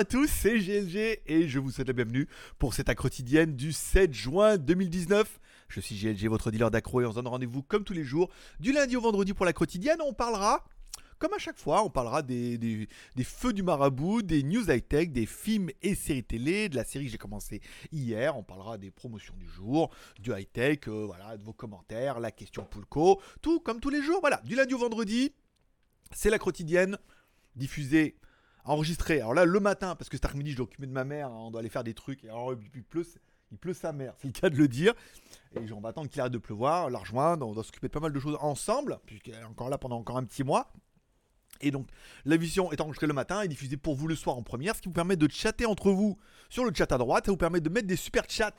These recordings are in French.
à tous, c'est GLG et je vous souhaite la bienvenue pour cette accro quotidienne du 7 juin 2019. Je suis GLG, votre dealer d'accro et on se donne rendez-vous comme tous les jours, du lundi au vendredi pour la quotidienne. On parlera comme à chaque fois, on parlera des, feux du marabout, des news high-tech, des films et séries télé, de la série que j'ai commencé hier. On parlera des promotions du jour, du high-tech, euh, voilà, de vos commentaires, la question Poulco, tout comme tous les jours. Voilà, du lundi au vendredi, c'est la quotidienne diffusée enregistrée. Alors là, le matin, parce que cet après-midi, je occuper de ma mère, hein, on doit aller faire des trucs. Et alors, il pleut, il pleut sa mère, c'est le cas de le dire. Et on va attendre qu'il arrête de pleuvoir, la rejoindre, on doit s'occuper de pas mal de choses ensemble, puisqu'elle est encore là pendant encore un petit mois. Et donc, la vision est enregistrée le matin et diffusée pour vous le soir en première, ce qui vous permet de chatter entre vous sur le chat à droite. Ça vous permet de mettre des super chats.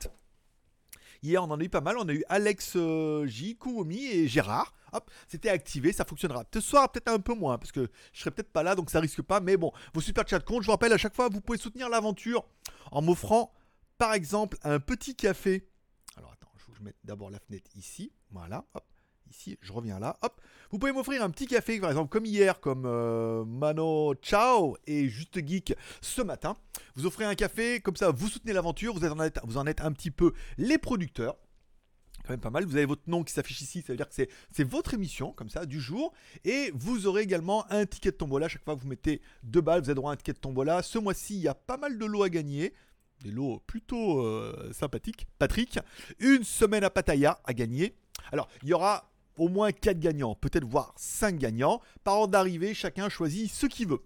Hier, on en a eu pas mal. On a eu Alex euh, J, Kuomi et Gérard. Hop, c'était activé, ça fonctionnera. Ce soir, peut-être un peu moins, parce que je serai peut-être pas là, donc ça risque pas. Mais bon, vos super chats comptent. Je vous rappelle, à chaque fois, vous pouvez soutenir l'aventure en m'offrant, par exemple, un petit café. Alors attends, je vais mettre d'abord la fenêtre ici. Voilà, hop ici, je reviens là, hop. Vous pouvez m'offrir un petit café, par exemple, comme hier, comme euh, Mano Ciao et Juste Geek ce matin. Vous offrez un café, comme ça, vous soutenez l'aventure, vous, vous en êtes un petit peu les producteurs quand même pas mal. Vous avez votre nom qui s'affiche ici, ça veut dire que c'est votre émission, comme ça, du jour. Et vous aurez également un ticket de tombola. Chaque fois que vous mettez deux balles, vous avez droit à un ticket de tombola. Ce mois-ci, il y a pas mal de lots à gagner. Des lots plutôt euh, sympathiques. Patrick, une semaine à Pattaya à gagner. Alors, il y aura au moins 4 gagnants, peut-être voire 5 gagnants. Par ordre d'arrivée, chacun choisit ce qu'il veut.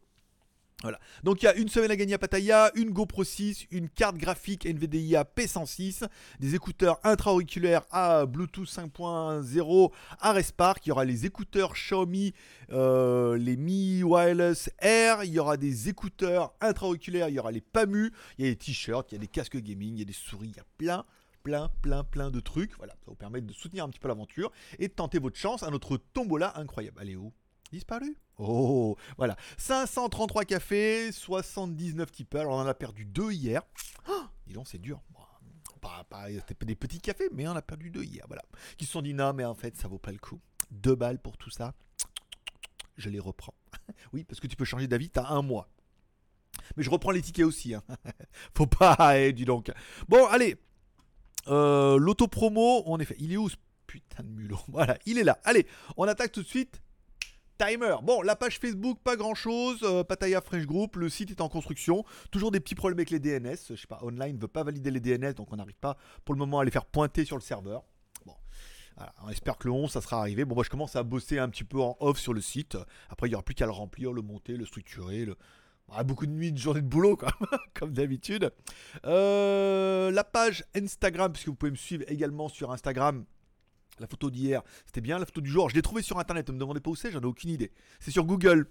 Voilà. Donc il y a une semaine à gagner à Pattaya, une GoPro 6, une carte graphique NVDIA P106, des écouteurs intra-auriculaires à Bluetooth 5.0 à Respark, il y aura les écouteurs Xiaomi, euh, les Mi Wireless Air, il y aura des écouteurs intra-auriculaires, il y aura les PAMU, il y a des t-shirts, il y a des casques gaming, il y a des souris, il y a plein plein, plein, plein de trucs. Voilà, ça vous permet de soutenir un petit peu l'aventure et de tenter votre chance à notre tombola incroyable. Allez où? Disparu Oh, voilà. 533 cafés, 79 tipeurs. Alors on en a perdu deux hier. Oh, dis donc, c'est dur. Pas, pas, des petits cafés, mais on a perdu deux hier. Voilà. Qui se sont dit non, mais en fait, ça vaut pas le coup. Deux balles pour tout ça. Je les reprends. oui, parce que tu peux changer d'avis, t'as un mois. Mais je reprends les tickets aussi. Hein. Faut pas, eh, dis donc. Bon, allez, euh, L'autopromo, en effet, il est où ce putain de mulot? Voilà, il est là. Allez, on attaque tout de suite. Timer. Bon, la page Facebook, pas grand chose. Euh, Pataya French Group, le site est en construction. Toujours des petits problèmes avec les DNS. Je sais pas, online ne veut pas valider les DNS, donc on n'arrive pas pour le moment à les faire pointer sur le serveur. Bon, on espère que le 11, ça sera arrivé. Bon, moi je commence à bosser un petit peu en off sur le site. Après, il n'y aura plus qu'à le remplir, le monter, le structurer, le, ah, beaucoup de nuits, de journées de boulot, comme d'habitude. Euh, la page Instagram, puisque vous pouvez me suivre également sur Instagram. La photo d'hier, c'était bien. La photo du jour, je l'ai trouvée sur internet. Ne me demandez pas où c'est, j'en ai aucune idée. C'est sur Google.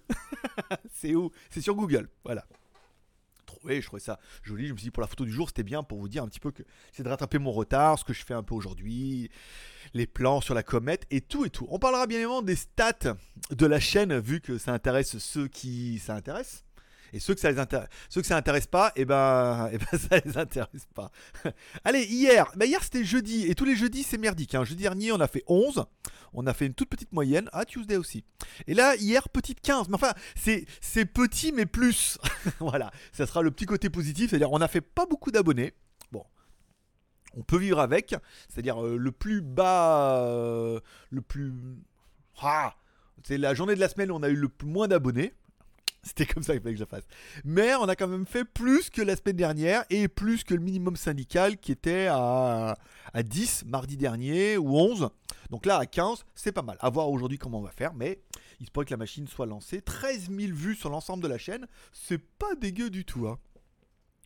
c'est où? C'est sur Google. Voilà. Trouvé, je trouvais ça joli. Je me suis dit pour la photo du jour, c'était bien pour vous dire un petit peu que c'est de rattraper mon retard, ce que je fais un peu aujourd'hui, les plans sur la comète et tout et tout. On parlera bien évidemment des stats de la chaîne, vu que ça intéresse ceux qui ça intéresse. Et ceux que ça les intéresse, ceux ça intéresse pas, et eh ben, et eh ben ça les intéresse pas. Allez, hier, bah hier c'était jeudi et tous les jeudis c'est merdique. Hein. Jeudi dernier on a fait 11, on a fait une toute petite moyenne. Ah Tuesday aussi. Et là hier petite 15, mais enfin c'est petit mais plus. voilà, ça sera le petit côté positif, c'est-à-dire on a fait pas beaucoup d'abonnés. Bon, on peut vivre avec, c'est-à-dire euh, le plus bas, euh, le plus. Ah, c'est la journée de la semaine où on a eu le moins d'abonnés. C'était comme ça qu'il fallait que je fasse. Mais on a quand même fait plus que la semaine dernière et plus que le minimum syndical qui était à, à 10 mardi dernier ou 11. Donc là, à 15, c'est pas mal. À voir aujourd'hui comment on va faire, mais il se pourrait que la machine soit lancée. 13 000 vues sur l'ensemble de la chaîne, c'est pas dégueu du tout. Hein.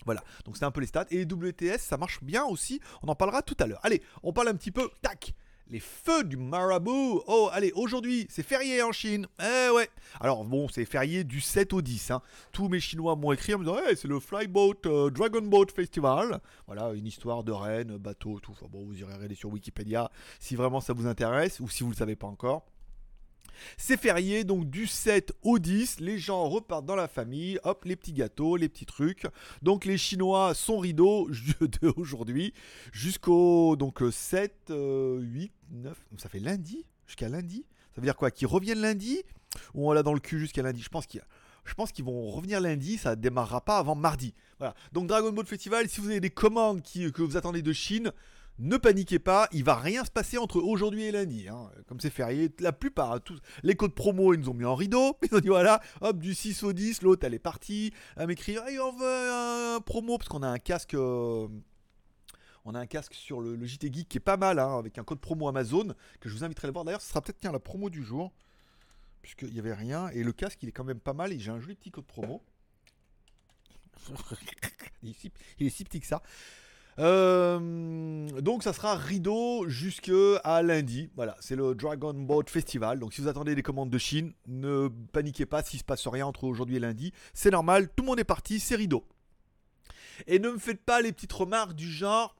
Voilà, donc c'est un peu les stats. Et WTS, ça marche bien aussi. On en parlera tout à l'heure. Allez, on parle un petit peu. Tac les feux du marabout. Oh, allez, aujourd'hui, c'est férié en Chine. Eh ouais. Alors, bon, c'est férié du 7 au 10. Hein. Tous mes Chinois m'ont écrit en me disant, hey, c'est le Flyboat euh, Dragon Boat Festival. Voilà, une histoire de reine, bateau, tout. Bon, vous irez regarder sur Wikipédia si vraiment ça vous intéresse ou si vous ne le savez pas encore. C'est férié, donc du 7 au 10, les gens repartent dans la famille, hop, les petits gâteaux, les petits trucs. Donc les Chinois sont rideaux de aujourd'hui jusqu'au donc 7, 8, 9, ça fait lundi, jusqu'à lundi. Ça veut dire quoi Qu'ils reviennent lundi ou on l'a dans le cul jusqu'à lundi? Je pense qu'il je qu'ils vont revenir lundi, ça démarrera pas avant mardi. Voilà. Donc Dragon Ball Festival, si vous avez des commandes que vous attendez de Chine, ne paniquez pas, il va rien se passer entre aujourd'hui et lundi. hein. Comme c'est férié, la plupart, hein, tous, les codes promo, ils nous ont mis en rideau. Ils ont dit voilà, hop, du 6 au 10, l'autre elle est partie m'écrire hey, on veut un promo parce qu'on a un casque. euh, on a un casque sur le, le JT Geek qui est pas mal, hein, avec un code promo Amazon, que je vous inviterai à le voir. D'ailleurs, ce sera peut-être la promo du jour, puisqu'il n'y avait rien. Et le casque, il est quand même pas mal, et j'ai un joli petit code promo. il est si petit que ça. Euh, donc ça sera rideau jusque à lundi. Voilà, c'est le Dragon Boat Festival. Donc si vous attendez des commandes de Chine, ne paniquez pas s'il se passe rien entre aujourd'hui et lundi. C'est normal, tout le monde est parti, c'est rideau. Et ne me faites pas les petites remarques du genre.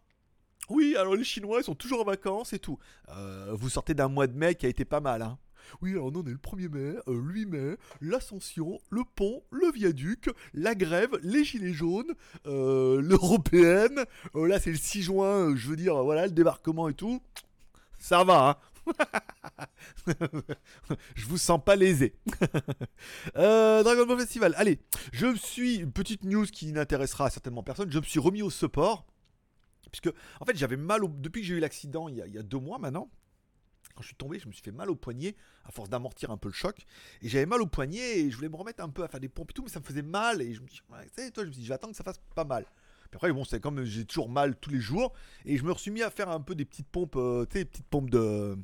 Oui, alors les Chinois sont toujours en vacances et tout. Euh, vous sortez d'un mois de mai qui a été pas mal, hein. Oui, alors nous on est le 1er mai, euh, le 8 mai, l'ascension, le pont, le viaduc, la grève, les gilets jaunes, euh, l'européenne. Euh, là c'est le 6 juin, euh, je veux dire, voilà, le débarquement et tout. Ça va, hein. je vous sens pas lésé. Dragon Ball Festival, allez, je me suis, petite news qui n'intéressera certainement personne, je me suis remis au support. Puisque, en fait, j'avais mal. Depuis que j'ai eu l'accident il y a deux mois maintenant, quand je suis tombé, je me suis fait mal au poignet à force d'amortir un peu le choc. Et j'avais mal au poignet et je voulais me remettre un peu à faire des pompes et tout, mais ça me faisait mal. Et je me tu sais, toi, je me suis dit, vais attendre que ça fasse pas mal. Puis après, bon, c'est comme j'ai toujours mal tous les jours. Et je me suis mis à faire un peu des petites pompes, euh, tu sais, des petites pompes de.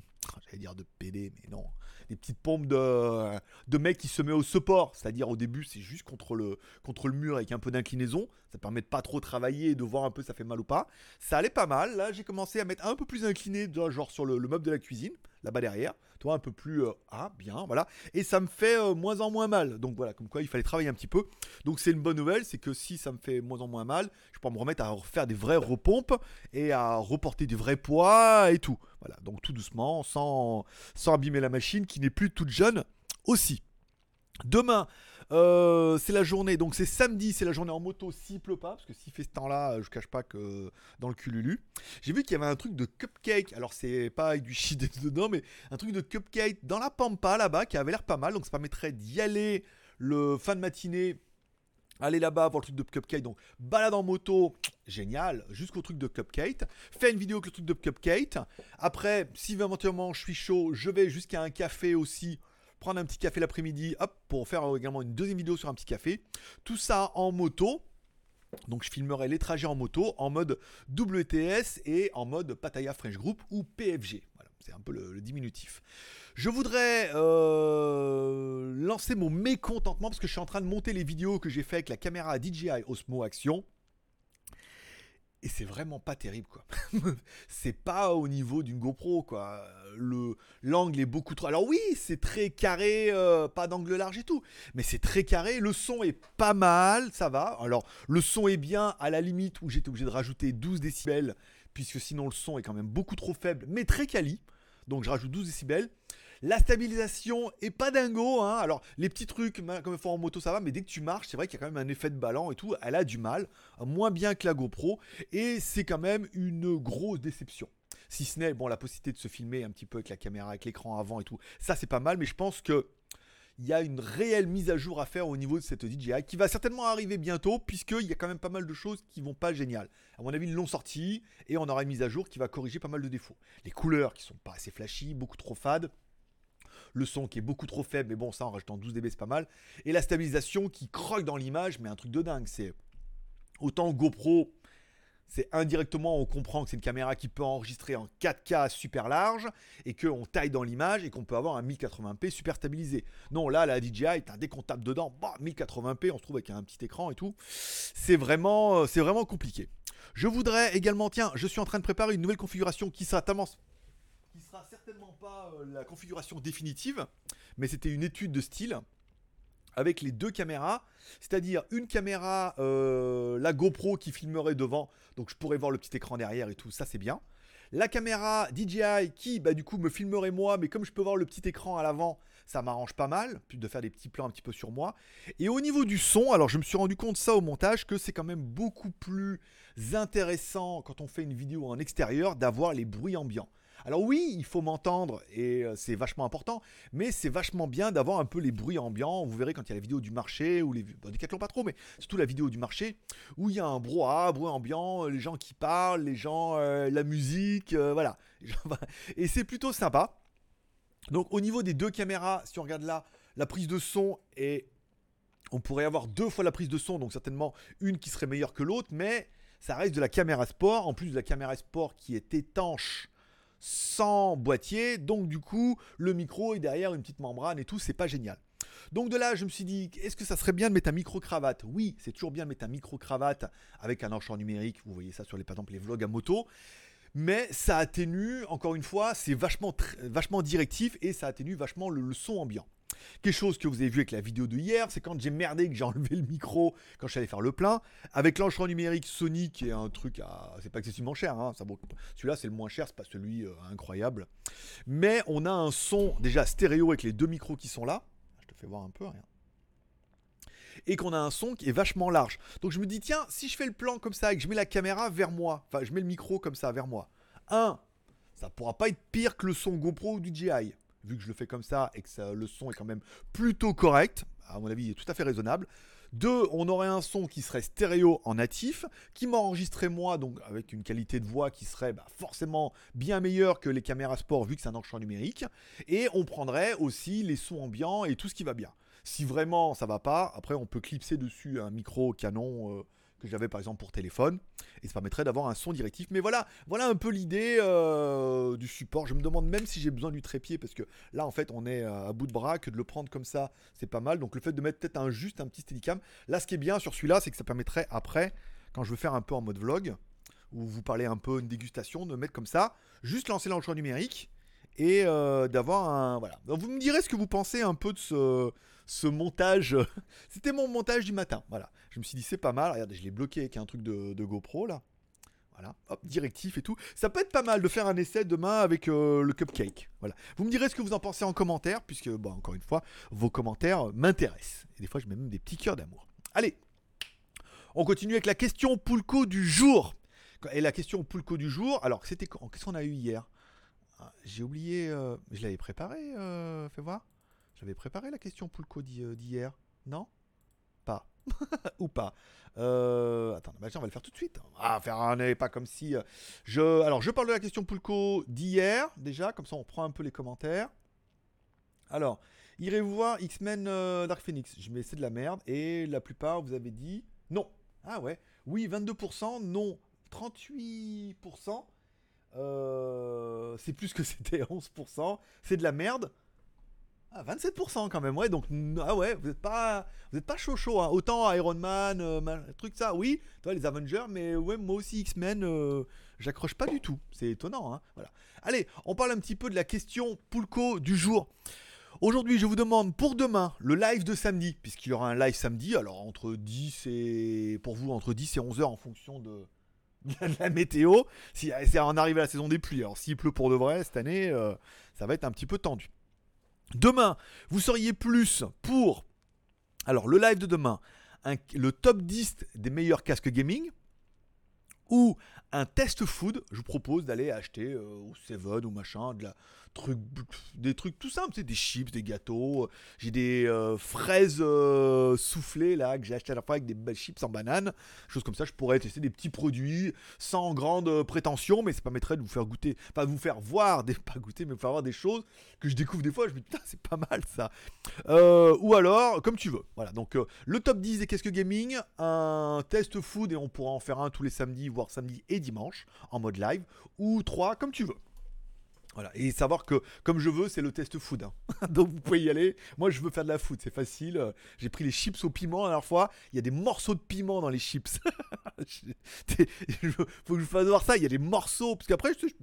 J'allais dire de PD, mais non. Des petites pompes de, de qui se met au support. C'est-à-dire au début, c'est juste contre le, mur avec un peu d'inclinaison. Ça permet de pas trop travailler et de voir un peu si ça fait mal ou pas. Ça allait pas mal. Là, j'ai commencé à mettre un peu plus incliné, genre sur le meuble de la cuisine, là-bas derrière. Toi, un peu plus. euh, ah, bien, voilà. Et ça me fait euh, moins en moins mal. Donc voilà, comme quoi il fallait travailler un petit peu. Donc c'est une bonne nouvelle, c'est que si ça me fait moins en moins mal, je peux me remettre à refaire des vraies repompes et à reporter du vrai poids et tout. Voilà, donc tout doucement, sans, sans abîmer la machine qui n'est plus toute jeune aussi. Demain, euh, c'est la journée, donc c'est samedi, c'est la journée en moto s'il pleut pas, parce que s'il fait ce temps-là, je cache pas que dans le cululu. J'ai vu qu'il y avait un truc de cupcake, alors c'est pas avec du shit dedans, mais un truc de cupcake dans la pampa là-bas qui avait l'air pas mal, donc ça permettrait d'y aller le fin de matinée. Aller là-bas voir le truc de cupcake, donc balade en moto, génial, jusqu'au truc de cupcake. Fais une vidéo avec le truc de cupcake. Après, si éventuellement je suis chaud, je vais jusqu'à un café aussi prendre un petit café l'après-midi, hop, pour faire également une deuxième vidéo sur un petit café. Tout ça en moto. Donc je filmerai les trajets en moto en mode WTS et en mode Pattaya French Group ou PFG. Voilà, c'est un peu le, diminutif. Je voudrais euh, lancer mon mécontentement parce que je suis en train de monter les vidéos que j'ai fait avec la caméra DJI Osmo Action. Et c'est vraiment pas terrible quoi. c'est pas au niveau d'une GoPro quoi. Le l'angle est beaucoup trop. Alors oui, c'est très carré, euh, pas d'angle large et tout, mais c'est très carré. Le son est pas mal, ça va. Alors le son est bien à la limite où j'étais obligé de rajouter 12 décibels puisque sinon le son est quand même beaucoup trop faible, mais très quali. Donc je rajoute 12 décibels. La stabilisation est pas dingo, hein. Alors, les petits trucs, comme faut en moto, ça va, mais dès que tu marches, c'est vrai qu'il y a quand même un effet de ballon et tout. Elle a du mal, moins bien que la GoPro, et c'est quand même une grosse déception. Si ce n'est, bon, la possibilité de se filmer un petit peu avec la caméra, avec l'écran avant et tout, ça c'est pas mal, mais je pense que il y a une réelle mise à jour à faire au niveau de cette DJI qui va certainement arriver bientôt puisqu'il y a quand même pas mal de choses qui vont pas génial. À mon avis, ils l'ont sorti et on aura une mise à jour qui va corriger pas mal de défauts. Les couleurs qui sont pas assez flashy, beaucoup trop fades. Le son qui est beaucoup trop faible, mais bon, ça en rajoutant 12 dB, c'est pas mal. Et la stabilisation qui croque dans l'image, mais un truc de dingue. C'est autant GoPro, c'est indirectement, on comprend que c'est une caméra qui peut enregistrer en 4K super large et qu'on taille dans l'image et qu'on peut avoir un 1080p super stabilisé. Non, là, la DJI, dès qu'on tape dedans, bah, 1080p, on se trouve avec un petit écran et tout. C'est vraiment, euh, c'est vraiment compliqué. Je voudrais également, tiens, je suis en train de préparer une nouvelle configuration qui sera tellement qui sera certainement pas euh, la configuration définitive, mais c'était une étude de style avec les deux caméras, c'est-à-dire une caméra, euh, la GoPro qui filmerait devant, donc je pourrais voir le petit écran derrière et tout, ça c'est bien. La caméra DJI qui, bah, du coup, me filmerait moi, mais comme je peux voir le petit écran à l'avant, ça m'arrange pas mal, puis de faire des petits plans un petit peu sur moi. Et au niveau du son, alors je me suis rendu compte ça au montage, que c'est quand même beaucoup plus intéressant quand on fait une vidéo en extérieur d'avoir les bruits ambiants. Alors oui, il faut m'entendre et euh, c'est vachement important, mais c'est vachement bien d'avoir un peu les bruits ambiants. Vous verrez quand il y a la vidéo du marché ou les bon, Decathlon pas trop, mais surtout la vidéo du marché où il y a un brouhaha, bruit ambiant, les gens qui parlent, les gens, euh, la musique, euh, voilà. Et c'est plutôt sympa. Donc au niveau des deux caméras, si on regarde là, la prise de son est on pourrait avoir deux fois la prise de son, donc certainement une qui serait meilleure que l'autre, mais ça reste de la caméra sport, en plus de la caméra sport qui est étanche sans boîtier, donc du coup le micro est derrière une petite membrane et tout, c'est pas génial. Donc de là, je me suis dit, est-ce que ça serait bien de mettre un micro-cravate? Oui, c'est toujours bien de mettre un micro-cravate avec un enchant numérique, vous voyez ça sur les, par exemple, les vlogs à moto, mais ça atténue, encore une fois, c'est vachement, vachement directif et ça atténue vachement le son ambiant. Quelque chose que vous avez vu avec la vidéo de hier, c'est quand j'ai merdé que j'ai enlevé le micro quand je suis allé faire le plein. Avec l'enchaînement numérique Sony, qui est un truc à. C'est pas excessivement cher, hein, ça celui-là c'est le moins cher, c'est pas celui euh, incroyable. Mais on a un son déjà stéréo avec les deux micros qui sont là. Je te fais voir un peu, rien et qu'on a un son qui est vachement large. Donc je me dis, tiens, si je fais le plan comme ça et que je mets la caméra vers moi, enfin je mets le micro comme ça vers moi, un, ça pourra pas être pire que le son GoPro ou du DJI vu que je le fais comme ça et que le son est quand même plutôt correct, à mon avis, il est tout à fait raisonnable. Deux, on aurait un son qui serait stéréo en natif, qui m'enregistrerait moi, donc avec une qualité de voix qui serait bah, forcément bien meilleure que les caméras sport, vu que c'est un enchaînement numérique. Et on prendrait aussi les sons ambiants et tout ce qui va bien. Si vraiment ça va pas, après on peut clipser dessus un micro canon. Euh, que j'avais par exemple pour téléphone, et ça permettrait d'avoir un son directif. Mais voilà, voilà un peu l'idée euh, du support. Je me demande même si j'ai besoin du trépied, parce que là en fait on est à bout de bras, que de le prendre comme ça, c'est pas mal. Donc le fait de mettre peut-être un juste un petit steadicam, là ce qui est bien sur celui-là, c'est que ça permettrait après, quand je veux faire un peu en mode vlog, ou vous parlez un peu une dégustation, de mettre comme ça, juste lancer l'enchaînement numérique et euh, d'avoir un voilà. Vous me direz ce que vous pensez un peu de ce, ce montage. C'était mon montage du matin. Voilà. Je me suis dit c'est pas mal. Regardez, je l'ai bloqué avec un truc de, GoPro là. Voilà, hop, directif et tout. Ça peut être pas mal de faire un essai demain avec euh, le cupcake. Voilà. Vous me direz ce que vous en pensez en commentaire, puisque, bon, encore une fois, vos commentaires m'intéressent. Et des fois, je mets même des petits cœurs d'amour. Allez, on continue avec la question Poulco du jour. Et la question Poulco du jour, alors, c'était Qu'est-ce qu'on a eu hier? Ah, J'ai oublié. Euh, je l'avais préparé, euh, fais voir. J'avais préparé la question Poulco euh, d'hier. Non? Pas. Ou pas. Euh, attends, bah, on va le faire tout de suite. Ah, faire un pas comme si. Euh, je, alors, je parle de la question Poulco d'hier, déjà, comme ça on prend un peu les commentaires. Alors, irez-vous voir X-Men Dark Phoenix? Je mets c'est de la merde. Et la plupart, vous avez dit non. Ah ouais. Oui, 22%. Non, 38%. c'est plus que c'était 11%. C'est de la merde. Ah, 27% quand même, ouais, donc ah ouais, vous n'êtes pas, vous êtes pas chaud chaud, hein. autant Iron Man, euh, truc ça, oui, toi les Avengers, mais ouais, moi aussi X-Men, euh, j'accroche pas du tout, c'est étonnant, hein, voilà. Allez, on parle un petit peu de la question Poulco du jour. Aujourd'hui, je vous demande pour demain le live de samedi, puisqu'il y aura un live samedi, alors entre 10 et, pour vous, entre 10 et 11 heures en fonction de, la météo, si c'est en arrive à la saison des pluies, alors s'il pleut pour de vrai cette année, euh, ça va être un petit peu tendu. Demain, vous seriez plus pour. Alors, le live de demain, le top 10 des meilleurs casques gaming ou un test food? Je vous propose d'aller acheter euh, au Seven ou machin de la, des trucs tout simples, des chips, des gâteaux. J'ai des euh, fraises euh, soufflées là que j'ai acheté à la fois avec des belles chips en banane, choses comme ça. Je pourrais tester des petits produits sans grande euh, prétention, mais ça permettrait de vous faire goûter, pas de vous faire voir, des, pas goûter, mais vous faire voir des choses que je découvre des fois. Je me dis putain, c'est pas mal ça. ou alors, comme tu veux. Voilà. Donc le top 10 des Qu'est-ce que Gaming, un test food et on pourra en faire un tous les samedis, voire samedi et dimanche en mode live, ou trois comme tu veux. Voilà. Et savoir que, comme je veux, c'est le test food. Hein. Donc vous pouvez y aller. Moi, je veux faire de la food, c'est facile. J'ai pris les chips au piment la dernière fois. Il y a des morceaux de piment dans les chips. Il faut que je fasse voir ça. Il y a des morceaux. Parce qu'après, je, je,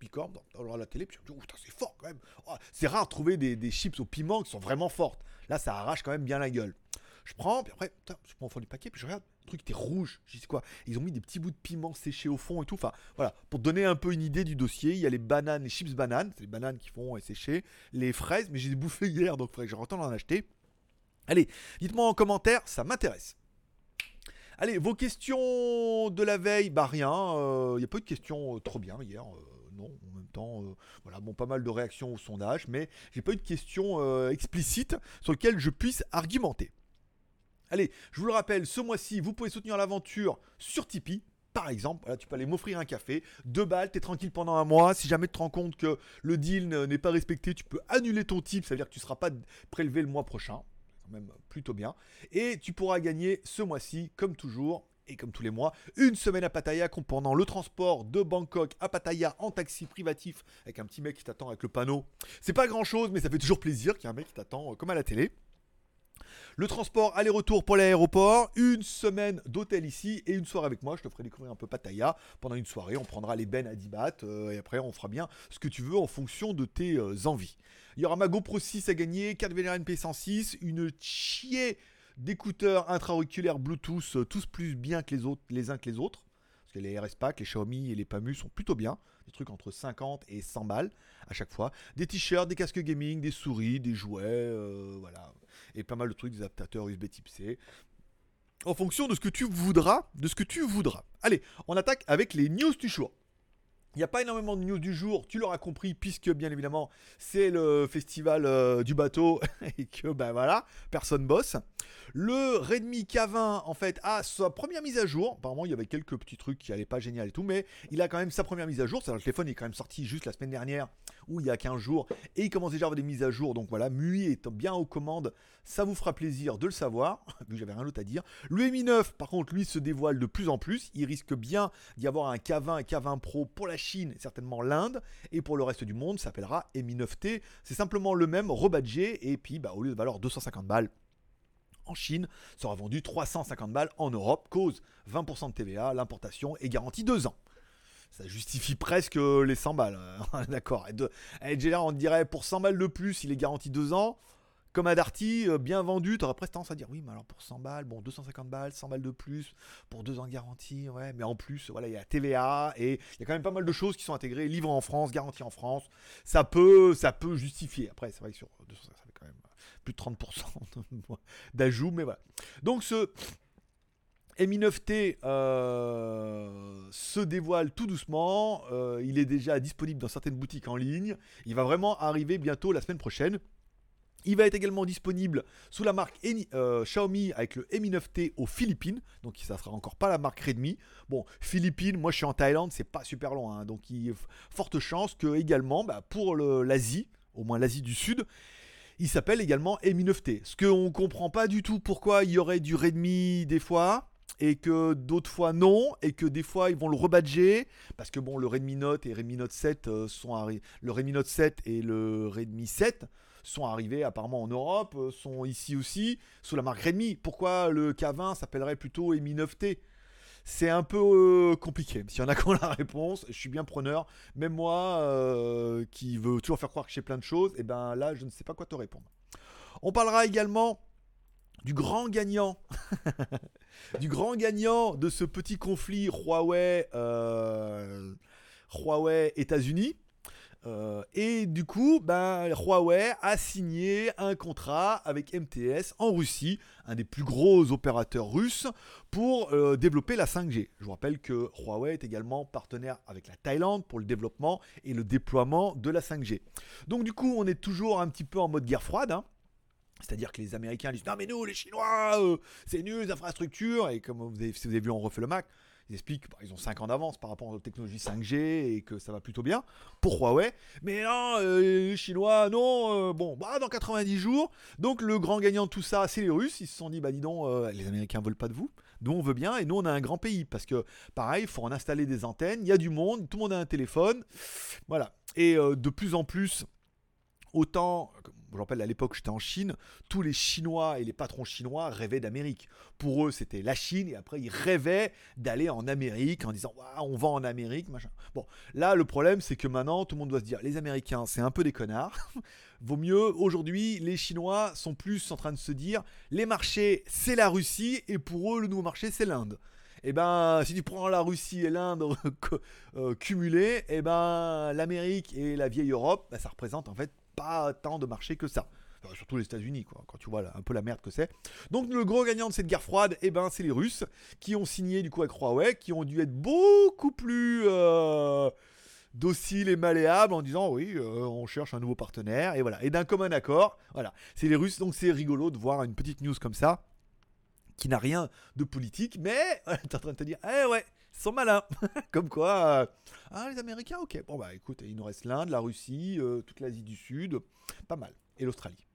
je dans, la télé. Puis je me dis, oh, c'est fort quand même. Oh, c'est rare de trouver des, des chips au piment qui sont vraiment fortes. Là, ça arrache quand même bien la gueule. Je prends, puis après, je prends au fond du paquet, puis je regarde, le truc était rouge. Je dis quoi? Ils ont mis des petits bouts de piment séchés au fond et tout. Enfin, voilà, pour donner un peu une idée du dossier, il y a les bananes, les chips bananes, c'est les bananes qui font sécher, les fraises, mais j'ai des bouffées hier, donc il faudrait que je retourne en acheter. Allez, dites-moi en commentaire, ça m'intéresse. Allez, vos questions de la veille, bah rien, il euh, n'y a pas eu de questions euh, trop bien hier. Euh, non, en même temps, voilà, bon, pas mal de réactions au sondage, mais j'ai pas eu de questions euh, explicites sur lesquelles je puisse argumenter. Allez, je vous le rappelle, ce mois-ci, vous pouvez soutenir l'aventure sur Tipeee. Par exemple, voilà, tu peux aller m'offrir un café, deux balles, t'es tranquille pendant un mois. Si jamais tu te rends compte que le deal n'est pas respecté, tu peux annuler ton type, ça veut dire que tu ne seras pas prélevé le mois prochain. Quand même plutôt bien. Et tu pourras gagner ce mois-ci, comme toujours, et comme tous les mois, une semaine à Pattaya pendant le transport de Bangkok à Pattaya en taxi privatif avec un petit mec qui t'attend avec le panneau. C'est pas grand chose, mais ça fait toujours plaisir qu'il y ait un mec qui t'attend euh, comme à la télé. Le transport aller-retour pour l'aéroport, une semaine d'hôtel ici et une soirée avec moi. Je te ferai découvrir un peu Pattaya pendant une soirée. On prendra les bennes à 10 bahts euh, et après on fera bien ce que tu veux en fonction de tes euh, envies. Il y aura ma GoPro 6 à gagner, 4 VLR 106 une chier d'écouteurs intra-auriculaires Bluetooth, euh, tous plus bien que les autres, les uns que les autres. Parce que les RS Pack, les Xiaomi et les Pamu sont plutôt bien. Des trucs entre 50 et 100 balles à chaque fois. Des t-shirts, des casques gaming, des souris, des jouets, voilà et pas mal de trucs, des adaptateurs USB type C. En fonction de ce que tu voudras, de ce que tu voudras. Allez, on attaque avec les news du jour. Il n'y a pas énormément de news du jour, tu l'auras compris, puisque bien évidemment c'est le festival euh, du bateau et que ben voilà, personne bosse. Le Redmi K20 en fait a sa première mise à jour. Apparemment il y avait quelques petits trucs qui n'allaient pas génial et tout, mais il a quand même sa première mise à jour. le téléphone est quand même sorti juste la semaine dernière ou il y a 15 jours et il commence déjà à avoir des mises à jour. Donc voilà, MUI est bien aux commandes, ça vous fera plaisir de le savoir, vu que j'avais rien d'autre à dire. Le Mi 9 par contre lui se dévoile de plus en plus. Il risque bien d'y avoir un K20 et K20 Pro pour la Chine et certainement l'Inde. Et pour le reste du monde, ça s'appellera Mi 9T. C'est simplement le même rebadgé et puis bah, au lieu de valoir 250 balles en Chine sera vendu 350 balles en Europe, cause 20% de TVA, l'importation est garantie 2 ans ça justifie presque les 100 balles. Hein, d'accord. Et on dirait pour 100 balles de plus, il est garanti 2 ans. Comme à Darty, euh, bien vendu, tu aurais presque tendance à dire oui, mais alors pour 100 balles, bon, 250 balles, 100 balles de plus, pour 2 ans de garantie, ouais, mais en plus, voilà, il y a TVA et il y a quand même pas mal de choses qui sont intégrées, livre en France, garantie en France, ça peut, ça peut justifier. Après, c'est vrai que sur 200, ça fait quand même plus de 30% d'ajout, mais voilà. Donc ce, Mi 9T euh, se dévoile tout doucement. Euh, il est déjà disponible dans certaines boutiques en ligne. Il va vraiment arriver bientôt la semaine prochaine. Il va être également disponible sous la marque euh, Xiaomi avec le Mi 9T aux Philippines. Donc ça sera encore pas la marque Redmi. Bon, Philippines, moi je suis en Thaïlande, c'est pas super loin. Hein. donc il y a forte chance que également bah, pour l'Asie, au moins l'Asie du Sud, il s'appelle également Mi 9T. Ce qu'on comprend pas du tout pourquoi il y aurait du Redmi des fois et que d'autres fois non, et que des fois ils vont le rebadger, parce que bon, le Redmi Note et Redmi Note 7 euh, sont le Redmi Note 7 et le Redmi 7 sont arrivés apparemment en Europe, euh, sont ici aussi, sous la marque Redmi. Pourquoi le K20 s'appellerait plutôt Mi 9T c'est un peu euh, compliqué. S'il y en a qui la réponse, je suis bien preneur. Même moi, qui veut toujours faire croire que j'ai plein de choses, et eh ben là, je ne sais pas quoi te répondre. On parlera également du grand gagnant, du grand gagnant de ce petit conflit Huawei, euh, Huawei États-Unis. Euh, et du coup, ben, Huawei a signé un contrat avec MTS en Russie, un des plus gros opérateurs russes, pour euh, développer la 5G. Je vous rappelle que Huawei est également partenaire avec la Thaïlande pour le développement et le déploiement de la 5G. Donc du coup, on est toujours un petit peu en mode guerre froide. Hein. C'est-à-dire que les Américains disent non mais nous les Chinois euh, c'est nul les infrastructures et comme vous avez, si vous avez vu on refait le Mac ils expliquent qu'ils ont 5 ans d'avance par rapport aux technologies 5G et que ça va plutôt bien pour Huawei. Mais non, euh, les Chinois, non, euh, bon, bah dans 90 jours. Donc le grand gagnant de tout ça, c'est les Russes. Ils se sont dit, bah dis donc, les Américains veulent pas de vous. Nous on veut bien et nous on a un grand pays parce que pareil, il faut en installer des antennes, il y a du monde, tout le monde a un téléphone. Voilà. Et de plus en plus, autant, je rappelle à l'époque j'étais en Chine, tous les Chinois et les patrons chinois rêvaient d'Amérique. Pour eux c'était la Chine et après ils rêvaient d'aller en Amérique en disant on va en Amérique, machin. Bon, là le problème c'est que maintenant tout le monde doit se dire les Américains c'est un peu des connards. Vaut mieux aujourd'hui les Chinois sont plus en train de se dire les marchés c'est la Russie et pour eux le nouveau marché c'est l'Inde eh ben si tu prends la Russie et l'Inde euh, cumulées, eh ben l'Amérique et la vieille Europe, bah, ça représente en fait pas tant de marché que ça. surtout les États-Unis, quoi, quand tu vois un peu la merde que c'est. Donc le gros gagnant de cette guerre froide, eh ben, c'est les Russes qui ont signé du coup avec Huawei, qui ont dû être beaucoup plus, euh, docile et malléable en disant oui, on cherche un nouveau partenaire et voilà. Et d'un commun accord, voilà. C'est les Russes, donc c'est rigolo de voir une petite news comme ça qui n'a rien de politique, mais t'es en train de te dire, eh ouais, sont malins. Comme quoi, euh, ah, les Américains, ok. Bon, bah écoute, il nous reste l'Inde, la Russie, euh, toute l'Asie du Sud, pas mal. Et l'Australie.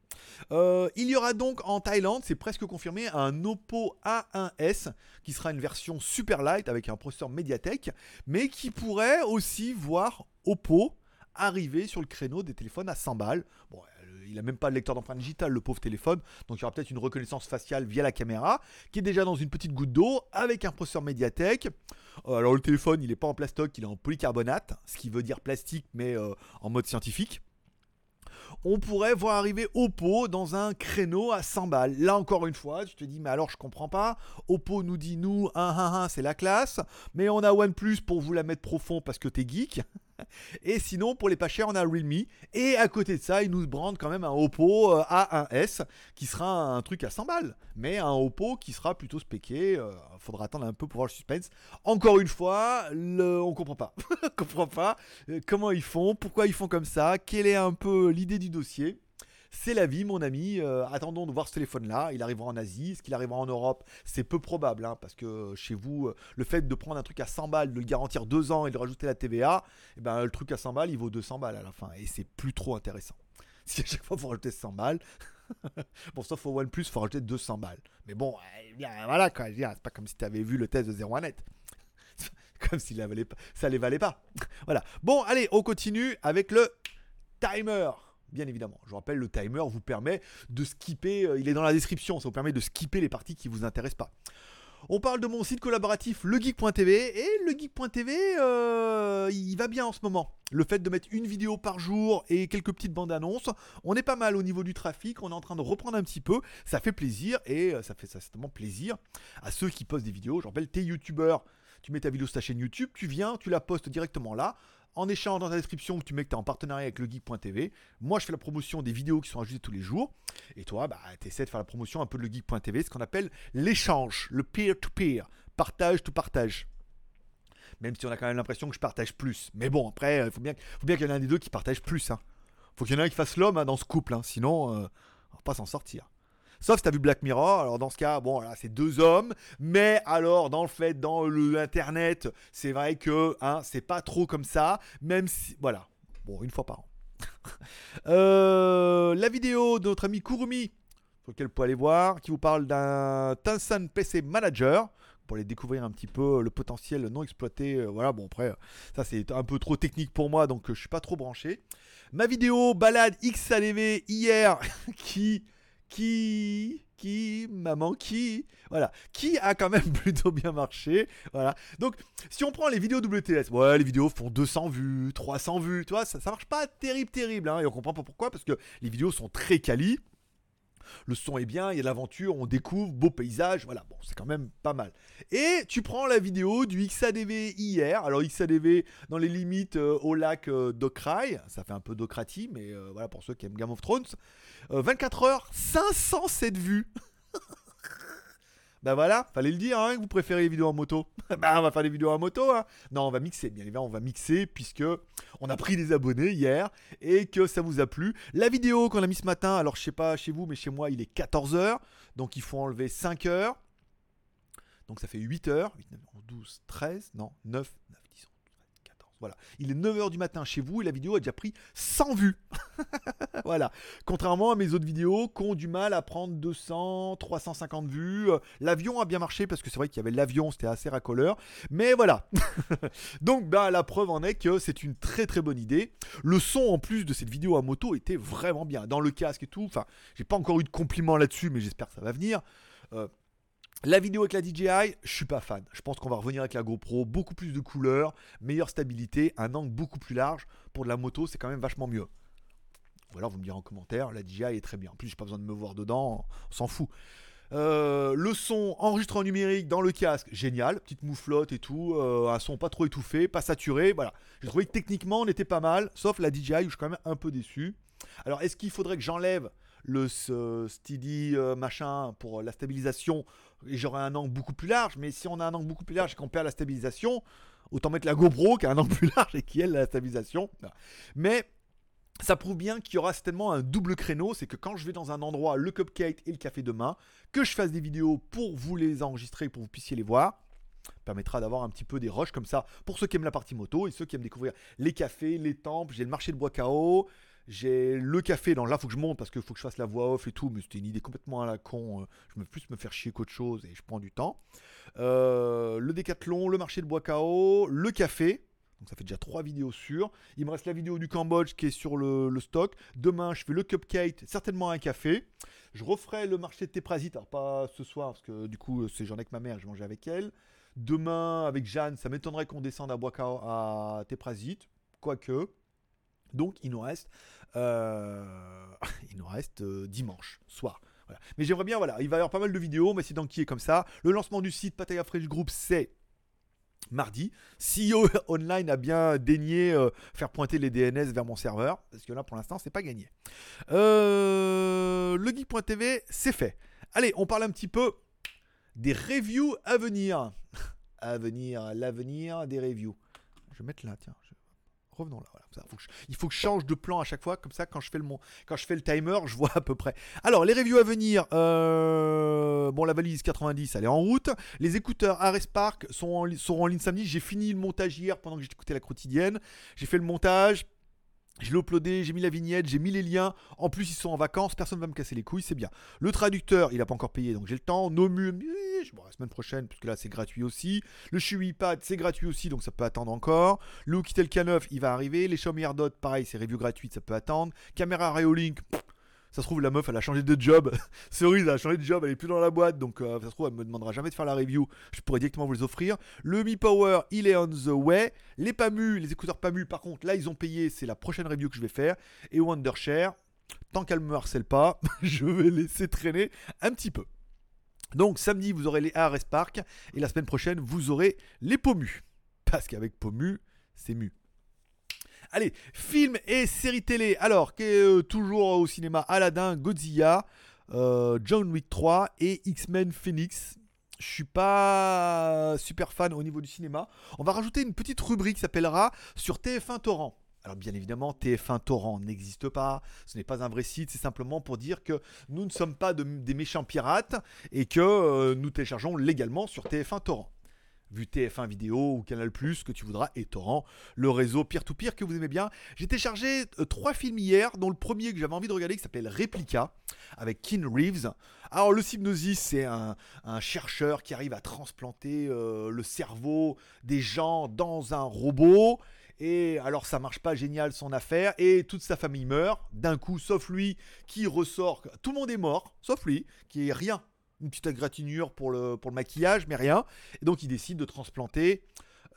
Euh, il y aura donc en Thaïlande, c'est presque confirmé, un Oppo A1S qui sera une version super light avec un processeur Mediatek, mais qui pourrait aussi voir Oppo arriver sur le créneau des téléphones à 100 balles. Bon, il n'a même pas de lecteur d'empreinte digitale, le pauvre téléphone. Donc il y aura peut-être une reconnaissance faciale via la caméra, qui est déjà dans une petite goutte d'eau, avec un processeur Mediatek. Euh, alors le téléphone, il n'est pas en plastoc, il est en polycarbonate, ce qui veut dire plastique, mais euh, en mode scientifique on pourrait voir arriver Oppo dans un créneau à 100 balles. Là encore une fois, tu te dis, mais alors je comprends pas. Oppo nous dit, nous, 1, 1, 1, c'est la classe. Mais on a OnePlus pour vous la mettre profond parce que t'es geek. Et sinon, pour les pas chers, on a Realme. Et à côté de ça, ils nous brandent quand même un Oppo euh, A1S qui sera un truc à 100 balles. Mais un Oppo qui sera plutôt spéqué. Euh, faudra attendre un peu pour voir le suspense. Encore une fois, on comprend pas. on comprend pas euh, comment ils font, pourquoi ils font comme ça, quelle est un peu l'idée du dossier. C'est la vie, mon ami. Euh, attendons de voir ce téléphone-là. Il arrivera en Asie. Est-ce qu'il arrivera en Europe? C'est peu probable, hein, parce que chez vous, euh, le fait de prendre un truc à 100 balles, de le garantir 2 ans et de rajouter la TVA, eh ben, le truc à 100 balles, il vaut 200 balles à la fin. Et c'est plus trop intéressant. Si à chaque fois, il faut rajouter 100 balles. bon, sauf au OnePlus, il faut rajouter 200 balles. Mais bon, eh voilà quoi. C'est pas comme si tu avais vu le test de 01net. comme si ça les valait pas. voilà. Bon, allez, on continue avec le timer bien évidemment. Je vous rappelle, le timer vous permet de skipper, euh, il est dans la description, ça vous permet de skipper les parties qui vous intéressent pas. On parle de mon site collaboratif legeek.tv et legeek.tv euh, il va bien en ce moment. Le fait de mettre une vidéo par jour et quelques petites bandes annonces, on est pas mal au niveau du trafic, on est en train de reprendre un petit peu, ça fait plaisir et euh, ça fait certainement plaisir à ceux qui postent des vidéos. Je rappelle, t'es youtubeur, tu mets ta vidéo sur ta chaîne YouTube, tu viens, tu la postes directement là en échange dans la description tu mets que tu es en partenariat avec legeek.tv. Moi, je fais la promotion des vidéos qui sont ajoutées tous les jours. Et toi, bah, tu essaies de faire la promotion un peu de legeek.tv, ce qu'on appelle l'échange, le peer-to-peer, partage to partage. Même si on a quand même l'impression que je partage plus. Mais bon, après, il faut bien, faut bien qu'il y en ait un des deux qui partage plus. Hein. faut qu'il y en ait un qui fasse l'homme hein, dans ce couple. Hein. Sinon, euh, on va pas s'en sortir. Sauf si t'as vu Black Mirror, alors dans ce cas, bon, là, c'est deux hommes, mais alors, dans le fait, dans le Internet, c'est vrai que, hein, c'est pas trop comme ça, même si, voilà, bon, une fois par an. Euh, la vidéo de notre ami Kurumi, sur lequel vous pouvez aller voir, qui vous parle d'un Tansan PC Manager, pour aller découvrir un petit peu le potentiel non exploité. Euh, voilà, bon après, ça c'est un peu trop technique pour moi, donc euh, je suis pas trop branché. Ma vidéo balade XADV hier, qui qui qui maman qui? Voilà. Qui a quand même plutôt bien marché? Voilà. Donc si on prend les vidéos WTS ouais les vidéos font 200 vues 300 vues tu vois ça, ça marche pas terrible terrible hein, et on comprend pas pourquoi parce que les vidéos sont très quali le son est bien, il y a de l'aventure, on découvre, beau paysage, voilà, bon, c'est quand même pas mal. Et tu prends la vidéo du XADV hier, alors XADV dans les limites euh, au lac euh, ça fait un peu Docrati, mais euh, voilà pour ceux qui aiment Game of Thrones. 24 heures, 507 vues Ben voilà, fallait le dire, hein, que vous préférez les vidéos en moto. bah on va faire des vidéos en moto. Hein. Non, on va mixer, bien évidemment, on va mixer puisque on a pris des abonnés hier et que ça vous a plu. La vidéo qu'on a mis ce matin, alors je sais pas chez vous, mais chez moi il est 14h, donc il faut enlever 5 heures. Donc ça fait 8 heures, 8, 9, 12, 13, non, 9, 9, 10, voilà. Il est 9h du matin chez vous et la vidéo a déjà pris 100 vues. voilà. Contrairement à mes autres vidéos qui ont du mal à prendre 200, 350 vues. Euh, l'avion a bien marché parce que c'est vrai qu'il y avait l'avion, c'était assez racoleur. Mais voilà. Donc bah, la preuve en est que c'est une très très bonne idée. Le son en plus de cette vidéo à moto était vraiment bien. Dans le casque et tout. Enfin, j'ai pas encore eu de compliments là-dessus, mais j'espère que ça va venir. Euh, la vidéo avec la DJI, je suis pas fan. Je pense qu'on va revenir avec la GoPro, beaucoup plus de couleurs, meilleure stabilité, un angle beaucoup plus large. Pour de la moto, c'est quand même vachement mieux. Voilà, vous me direz en commentaire, la DJI est très bien. En plus, j'ai pas besoin de me voir dedans, on s'en fout. Euh, le son enregistré en numérique dans le casque, génial, petite mouflotte et tout, euh, un son pas trop étouffé, pas saturé, voilà. J'ai trouvé que techniquement on était pas mal, sauf la DJI où je suis quand même un peu déçu. Alors est-ce qu'il faudrait que j'enlève le steady euh, machin pour la stabilisation et j'aurai un angle beaucoup plus large. Mais si on a un angle beaucoup plus large et qu'on perd la stabilisation, Autant mettre la GoPro qui a un angle plus large et qui elle la stabilisation. Mais ça prouve bien qu'il y aura certainement un double créneau, c'est que quand je vais dans un endroit, le cupcake et le café demain, que je fasse des vidéos pour vous les enregistrer, pour que vous puissiez les voir, permettra d'avoir un petit peu des rushs comme ça pour ceux qui aiment la partie moto et ceux qui aiment découvrir les cafés, les temples, j'ai le marché de bois j'ai le café, dans là faut que je monte parce qu'il faut que je fasse la voix off et tout, mais c'était une idée complètement à la con, euh, je veux plus me faire chier qu'autre chose et je prends du temps. Euh, le décathlon, le marché de bois KO, le café, donc ça fait déjà trois vidéos sur. Il me reste la vidéo du Cambodge qui est sur le, stock. Demain, je fais le cupcake, certainement un café. Je referai le marché de Téprasite, alors pas ce soir, parce que du coup, c'est j'en ai avec ma mère, je mangeais avec elle. Demain, avec Jeanne, ça m'étonnerait qu'on descende à, Bois à Téprasite, quoique. Donc, il nous reste, euh, il nous reste euh, dimanche soir. Mais j'aimerais bien, voilà, il va y avoir pas mal de vidéos, mais c'est dans qui est comme ça. Le lancement du site Pataya Fresh Group, c'est mardi. CEO Online a bien daigné euh, faire pointer les DNS vers mon serveur, parce que là pour l'instant c'est pas gagné. Euh, le geek.tv, c'est fait. Allez, on parle un petit peu des reviews à venir. à venir, l'avenir des reviews. Je vais mettre là, tiens il faut que je change de plan à chaque fois, comme ça quand je fais le, quand je fais le timer, je vois à peu près. Alors, les reviews à venir. Euh, bon, la valise 90, elle est en route. Les écouteurs Ares Park sont en, en ligne samedi. J'ai fini le montage hier pendant que j'écoutais la quotidienne. J'ai fait le montage. Je l'ai uploadé, j'ai mis la vignette, j'ai mis les liens. En plus, ils sont en vacances, personne ne va me casser les couilles, c'est bien. Le traducteur, il n'a pas encore payé, donc j'ai le temps. Nomu, bon, la semaine prochaine, puisque là, c'est gratuit aussi. Le Shui Pad, c'est gratuit aussi, donc ça peut attendre encore. Le Oukitel K9, il va arriver. Les Xiaomi pareil, c'est review gratuite, ça peut attendre. Caméra Reolink, ça se trouve, la meuf, elle a changé de job. Cerise, elle a changé de job, elle est plus dans la boîte. Donc, euh, ça se trouve, elle me demandera jamais de faire la review. Je pourrais directement vous les offrir. Le Mi Power, il est on the way. Les PAMU, les écouteurs PAMU, par contre, là, ils ont payé. C'est la prochaine review que je vais faire. Et Wondershare, tant qu'elle me harcèle pas, je vais laisser traîner un petit peu. Donc, samedi, vous aurez les ARS Park. Et la semaine prochaine, vous aurez les POMU. Parce qu'avec POMU, c'est mu. Allez, film et série télé. Alors, euh, toujours au cinéma Aladdin, Godzilla, euh, John Wick 3 et X-Men Phoenix. Je suis pas super fan au niveau du cinéma. On va rajouter une petite rubrique qui s'appellera sur TF1 Torrent. Alors bien évidemment, TF1 Torrent n'existe pas, ce n'est pas un vrai site, c'est simplement pour dire que nous ne sommes pas des méchants pirates et que euh, nous téléchargeons légalement sur TF1 Torrent vu TF1 vidéo ou Canal Plus que tu voudras et Torrent, le réseau peer-to-peer que vous aimez bien. J'ai téléchargé euh, trois films hier, dont le premier que j'avais envie de regarder qui s'appelle Replica avec Keanu Reeves. Alors le Hypnosis, c'est un, chercheur qui arrive à transplanter euh, le cerveau des gens dans un robot. Et alors ça marche pas génial son affaire et toute sa famille meurt d'un coup sauf lui qui ressort tout le monde est mort sauf lui qui est rien une petite gratinure pour le, pour le maquillage, mais rien. Et donc il décide de transplanter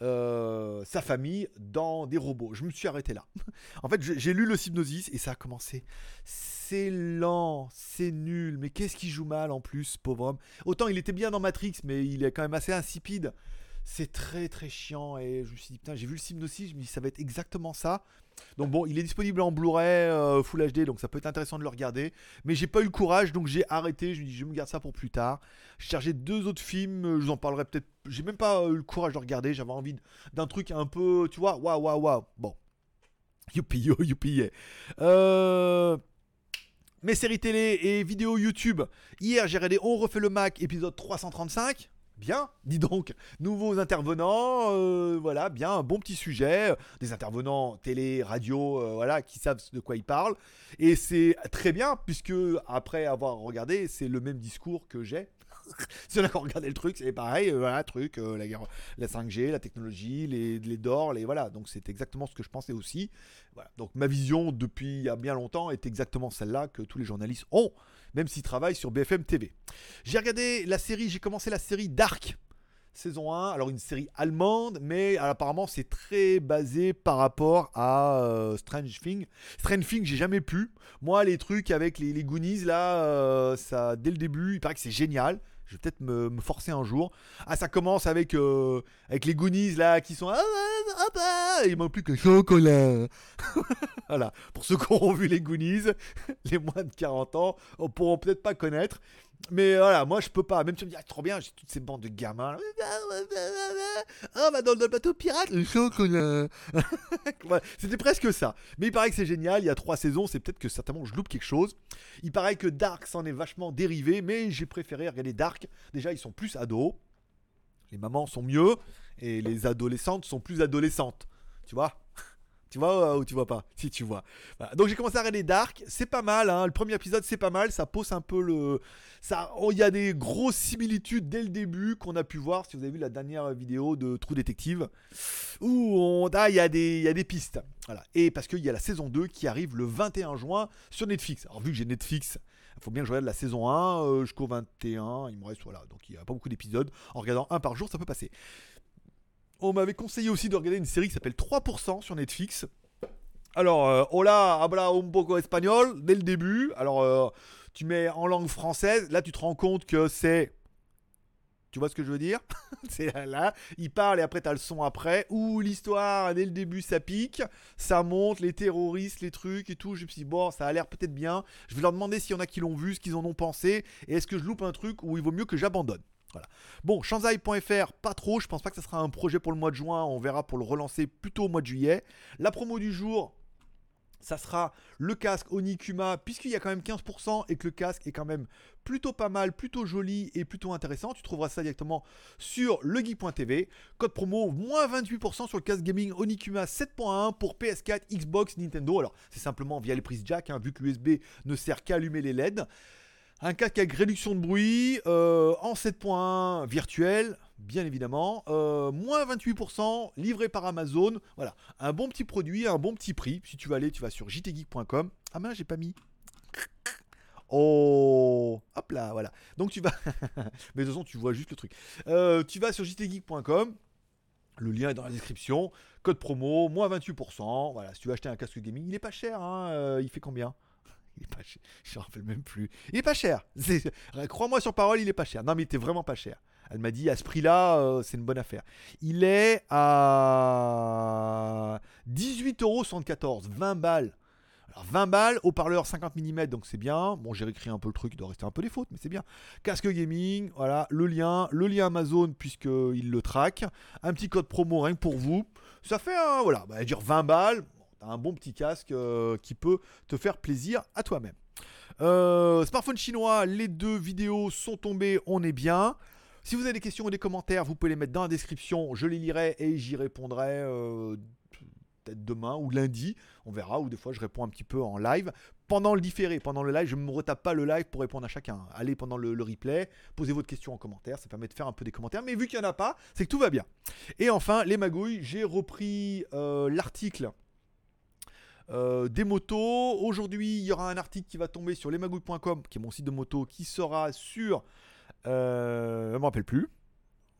euh, sa famille dans des robots. Je me suis arrêté là. en fait, j'ai lu le Hypnosis et ça a commencé. C'est lent, c'est nul, mais qu'est-ce qu'il joue mal en plus, pauvre homme? Autant il était bien dans Matrix, mais il est quand même assez insipide. C'est très très chiant et je me suis dit, putain, j'ai vu le Hypnosis, je me dis, ça va être exactement ça. Donc bon, il est disponible en Blu-ray euh, Full HD, donc ça peut être intéressant de le regarder. Mais j'ai pas eu le courage, donc j'ai arrêté. Je me dis, je me garde ça pour plus tard. J'ai chargé deux autres films, euh, je vous en parlerai peut-être. J'ai même pas eu le courage de regarder. J'avais envie d'un truc un peu, tu vois, waouh, waouh, waouh. Bon, youpi, yo, youpi, Euh. Mes séries télé et vidéos YouTube. Hier, j'ai regardé On refait le Mac, épisode 335. Bien, dis donc, nouveaux intervenants, euh, voilà, bien, un bon petit sujet, des intervenants télé, radio, euh, voilà, qui savent de quoi ils parlent. Et c'est très bien, puisque après avoir regardé, c'est le même discours que j'ai. si on a regardé le truc, c'est pareil, euh, voilà, truc, la, la 5G, la technologie, les, les DOR, les voilà. Donc c'est exactement ce que je pensais aussi. Donc ma vision depuis il y a bien longtemps est exactement celle-là que tous les journalistes ont même s'il travaille sur BFM TV. J'ai regardé la série, j'ai commencé la série Dark, saison 1, alors une série allemande, mais apparemment c'est très basé par rapport à euh, Strange Thing. Strange Thing, j'ai jamais pu. Moi, les trucs avec les, les Goonies, là, euh, ça, dès le début, il paraît que c'est génial. Je vais peut-être me, forcer un jour. Ah, ça commence avec, euh, avec les Goonies là qui sont. Ah, ah, ah, il manque plus que chocolat. voilà. Pour ceux qui ont vu les Goonies, les moins de 40 ans pourront peut-être pas connaître. Mais voilà, moi je peux pas. Même si tu me dis, ah, trop bien, j'ai toutes ces bandes de gamins. Ah, va dans le bateau pirate, le chocolat. Voilà, C'était presque ça. Mais il paraît que c'est génial. Il y a trois saisons. C'est peut-être que certainement je loupe quelque chose. Il paraît que Dark s'en est vachement dérivé. Mais j'ai préféré regarder Dark. Déjà, ils sont plus ados. Les mamans sont mieux. Et les adolescentes sont plus adolescentes. Tu vois? Tu vois ou tu vois pas Si tu vois. Donc j'ai commencé à regarder Dark, c'est pas mal. Hein. Le premier épisode c'est pas mal, ça pose un peu le, ça, il y a des grosses similitudes dès le début qu'on a pu voir. Si vous avez vu la dernière vidéo de True Detective, où on, ah, il y a des, il y a des pistes. Et parce qu'il y a la saison 2 qui arrive le 21 juin sur Netflix. Alors vu que j'ai Netflix. Il faut bien que je regarde la saison 1 euh, jusqu'au 21. Il me reste, voilà. Donc il n'y a pas beaucoup d'épisodes. En regardant un par jour, ça peut passer. On m'avait conseillé aussi de regarder une série qui s'appelle 3% sur Netflix. Alors, euh, hola, habla un poco espagnol dès le début. Alors, euh, tu mets en langue française. Là, tu te rends compte que c'est. Tu vois ce que je veux dire? C'est là, là, il parle et après t'as le son après. Ou l'histoire, dès le début, ça pique, ça monte, les terroristes, les trucs et tout. Je me suis dit, bon, ça a l'air peut-être bien. Je vais leur demander s'il y en a qui l'ont vu, ce qu'ils en ont pensé. Et est-ce que je loupe un truc ou il vaut mieux que j'abandonne? Bon, Shanzai.fr, pas trop. Je pense pas que ça sera un projet pour le mois de juin. On verra pour le relancer plutôt au mois de juillet. La promo du jour, ça sera le casque Onikuma, puisqu'il y a quand même 15% et que le casque est quand même plutôt pas mal, plutôt joli et plutôt intéressant. Tu trouveras ça directement sur legeek.tv. Code promo moins 28% sur le casque gaming Onikuma 7.1 pour PS4, Xbox, Nintendo. Alors, c'est simplement via les prises jack, hein, vu que l'USB ne sert qu'à allumer les LED. Un casque avec réduction de bruit euh, en 7.1 virtuel, bien évidemment. Euh, moins 28%, livré par Amazon. Voilà, un bon petit produit, un bon petit prix. Si tu veux aller, tu vas sur jtgeek.com. Ah mince, j'ai pas mis. Oh, hop là, voilà. Donc tu vas, mais de toute façon tu vois juste le truc. Euh, tu vas sur jtgeek.com. Le lien est dans la description. Code promo, moins 28%. Voilà, si tu veux acheter un casque gaming, il est pas cher. Hein. il fait combien? Il est pas cher. Je me rappelle même plus. Il est pas cher. Crois-moi sur parole, il est pas cher. Non, mais il était vraiment pas cher. Elle m'a dit à ce prix-là, euh, c'est une bonne affaire. Il est à 18,74€, 20 balles. Alors 20 balles, haut-parleur 50 mm, donc c'est bien. Bon, j'ai réécrit un peu le truc, il doit rester un peu des fautes, mais c'est bien. Casque gaming, voilà, le lien, le lien Amazon, puisqu'il le traque. Un petit code promo rien que pour vous. Ça fait, un, voilà, bah, dire 20 balles un bon petit casque euh, qui peut te faire plaisir à toi-même. Euh, smartphone chinois, les deux vidéos sont tombées, on est bien. Si vous avez des questions ou des commentaires, vous pouvez les mettre dans la description, je les lirai et j'y répondrai euh, peut-être demain ou lundi, on verra, ou des fois je réponds un petit peu en live. Pendant le différé, pendant le live, je ne me retape pas le live pour répondre à chacun. Allez pendant le, replay, posez votre question en commentaire, ça permet de faire un peu des commentaires, mais vu qu'il n'y en a pas, c'est que tout va bien. Et enfin, les magouilles, j'ai repris l'article euh, des motos. Aujourd'hui, il y aura un article qui va tomber sur lesmagouilles.com, qui est mon site de moto, qui sera sur. Euh, je me rappelle plus.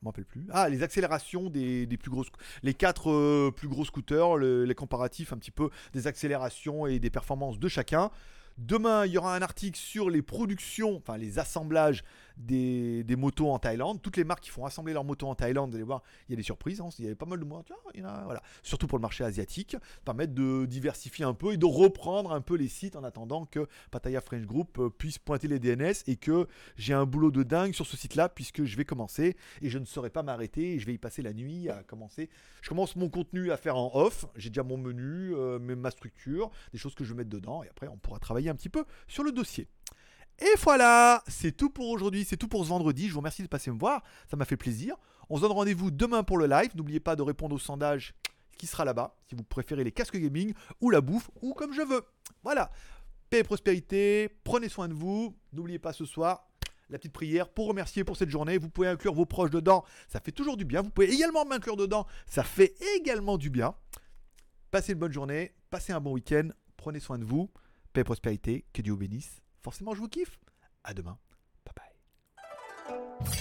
Je rappelle plus. Ah, les accélérations des, plus gros. Les quatre euh, plus gros scooters, les comparatifs un petit peu des accélérations et des performances de chacun. Demain, il y aura un article sur les productions, enfin les assemblages des, motos en Thaïlande. Toutes les marques qui font assembler leurs motos en Thaïlande, vous allez voir, il y a des surprises. Hein. il y avait pas mal de motos. voilà. Surtout pour le marché asiatique. Permettre de diversifier un peu et de reprendre un peu les sites en attendant que Pattaya French Group euh, puisse pointer les DNS et que j'ai un boulot de dingue sur ce site-là puisque je vais commencer et je ne saurais pas m'arrêter. Je vais y passer la nuit à commencer. Je commence mon contenu à faire en off. J'ai déjà mon menu, euh, ma structure, des choses que je vais mettre dedans et après on pourra travailler un petit peu sur le dossier. Et voilà, c'est tout pour aujourd'hui, c'est tout pour ce vendredi. Je vous remercie de passer me voir, ça m'a fait plaisir. On se donne rendez-vous demain pour le live. N'oubliez pas de répondre au sondage qui sera là-bas, si vous préférez les casques gaming ou la bouffe ou comme je veux. Voilà, paix et prospérité, prenez soin de vous. N'oubliez pas ce soir la petite prière pour remercier pour cette journée. Vous pouvez inclure vos proches dedans, ça fait toujours du bien. Vous pouvez également m'inclure dedans, ça fait également du bien. Passez une bonne journée, passez un bon week-end, prenez soin de vous, paix et prospérité, que Dieu vous bénisse. Forcément, je vous kiffe. À demain. Bye bye.